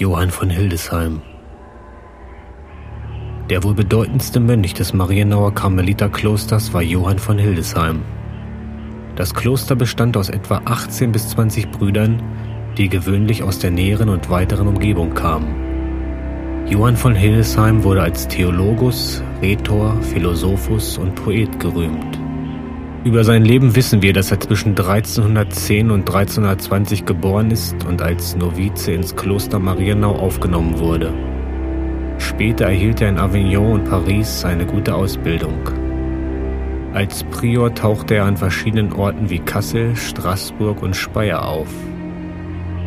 Johann von Hildesheim. Der wohl bedeutendste Mönch des Marienauer Karmeliterklosters war Johann von Hildesheim. Das Kloster bestand aus etwa 18 bis 20 Brüdern, die gewöhnlich aus der näheren und weiteren Umgebung kamen. Johann von Hildesheim wurde als Theologus, Rhetor, Philosophus und Poet gerühmt. Über sein Leben wissen wir, dass er zwischen 1310 und 1320 geboren ist und als Novize ins Kloster Marienau aufgenommen wurde. Später erhielt er in Avignon und Paris eine gute Ausbildung. Als Prior tauchte er an verschiedenen Orten wie Kassel, Straßburg und Speyer auf.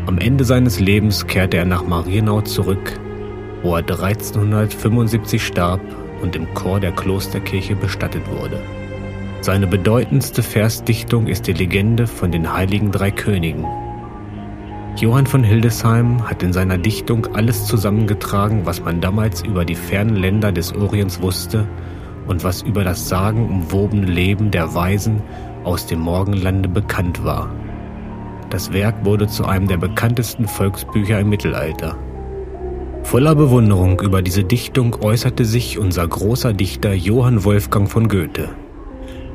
Am Ende seines Lebens kehrte er nach Marienau zurück, wo er 1375 starb und im Chor der Klosterkirche bestattet wurde. Seine bedeutendste Versdichtung ist die Legende von den heiligen drei Königen. Johann von Hildesheim hat in seiner Dichtung alles zusammengetragen, was man damals über die fernen Länder des Orients wusste und was über das sagenumwobene Leben der Weisen aus dem Morgenlande bekannt war. Das Werk wurde zu einem der bekanntesten Volksbücher im Mittelalter. Voller Bewunderung über diese Dichtung äußerte sich unser großer Dichter Johann Wolfgang von Goethe.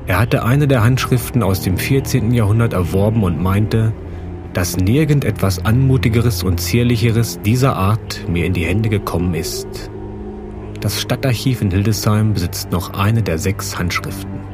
Er hatte eine der Handschriften aus dem 14. Jahrhundert erworben und meinte, dass nirgend etwas Anmutigeres und Zierlicheres dieser Art mir in die Hände gekommen ist. Das Stadtarchiv in Hildesheim besitzt noch eine der sechs Handschriften.